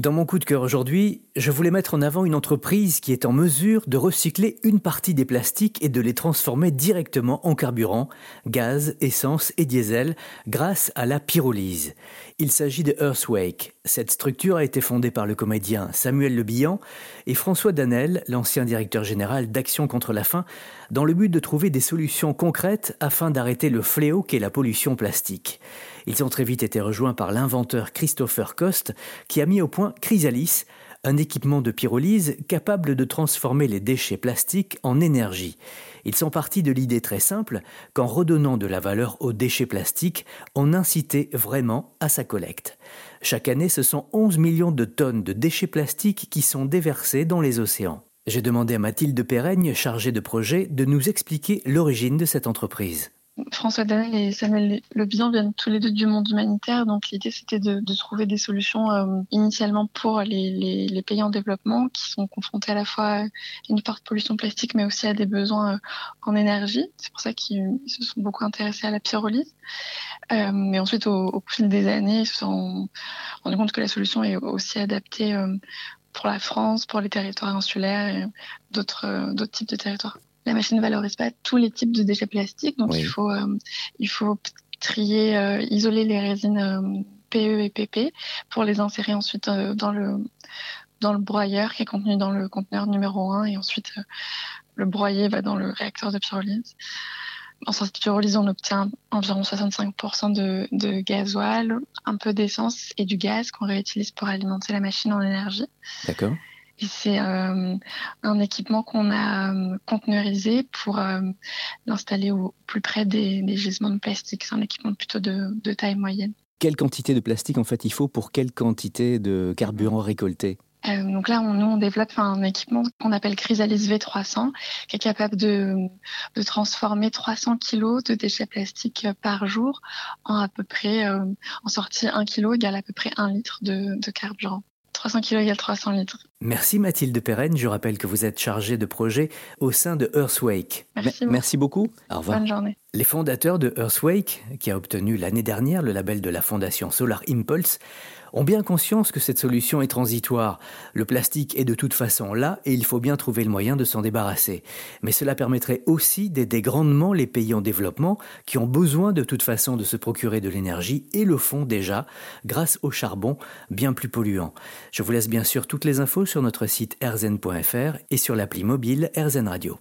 Dans mon coup de cœur aujourd'hui, je voulais mettre en avant une entreprise qui est en mesure de recycler une partie des plastiques et de les transformer directement en carburant, gaz, essence et diesel grâce à la pyrolyse. Il s'agit de Earthwake. Cette structure a été fondée par le comédien Samuel Le Bihan et François Danel, l'ancien directeur général d'Action contre la faim, dans le but de trouver des solutions concrètes afin d'arrêter le fléau qu'est la pollution plastique. Ils ont très vite été rejoints par l'inventeur Christopher Cost qui a mis au point Chrysalis, un équipement de pyrolyse capable de transformer les déchets plastiques en énergie. Ils sont partis de l'idée très simple qu'en redonnant de la valeur aux déchets plastiques, on incitait vraiment à sa collecte. Chaque année, ce sont 11 millions de tonnes de déchets plastiques qui sont déversés dans les océans. J'ai demandé à Mathilde Perraigne, chargée de projet, de nous expliquer l'origine de cette entreprise. François Danel et Samuel Le Bihan viennent tous les deux du monde humanitaire, donc l'idée c'était de, trouver des solutions euh, initialement pour les, pays en développement qui sont confrontés à la fois à une forte pollution plastique mais aussi à des besoins euh, en énergie. C'est pour ça qu'ils se sont beaucoup intéressés à la pyrolyse. Euh, mais ensuite, au, fil des années, ils se sont rendus compte que la solution est aussi adaptée pour la France, pour les territoires insulaires et d'autres types de territoires la machine ne valorise pas tous les types de déchets plastiques, donc il faut euh, il faut trier, euh, isoler les résines euh, PE et PP pour les insérer ensuite dans le dans le broyeur qui est contenu dans le conteneur numéro 1 et ensuite le broyer va dans le réacteur de pyrolyse. En sortie de pyrolyse, on obtient environ 65% de, de gasoil, un peu d'essence et du gaz qu'on réutilise pour alimenter la machine en énergie. D'accord c'est euh, un équipement qu'on a euh, conteneurisé pour euh, l'installer au plus près des, gisements de plastique. C'est un équipement plutôt de, taille moyenne. Quelle quantité de plastique en fait il faut pour quelle quantité de carburant récolté donc là, on, nous, on développe un équipement qu'on appelle Chrysalis V300, qui est capable de, transformer 300 kg de déchets plastiques par jour en à peu près, en sortie 1 kg égale à peu près 1 litre de carburant. 300 kg égale 300 litres. Merci Mathilde Perrenne. Je rappelle que vous êtes chargée de projet au sein de Earthwake. Merci, Merci beaucoup. Au revoir. Bonne journée. Les fondateurs de Earthwake, qui a obtenu l'année dernière le label de la fondation Solar Impulse, ont bien conscience que cette solution est transitoire. Le plastique est de toute façon là et il faut bien trouver le moyen de s'en débarrasser. Mais cela permettrait aussi d'aider grandement les pays en développement qui ont besoin de toute façon de se procurer de l'énergie et le font déjà grâce au charbon bien plus polluant. Je vous laisse bien sûr toutes les infos sur notre site erzen.fr et sur l'appli mobile Erzen Radio.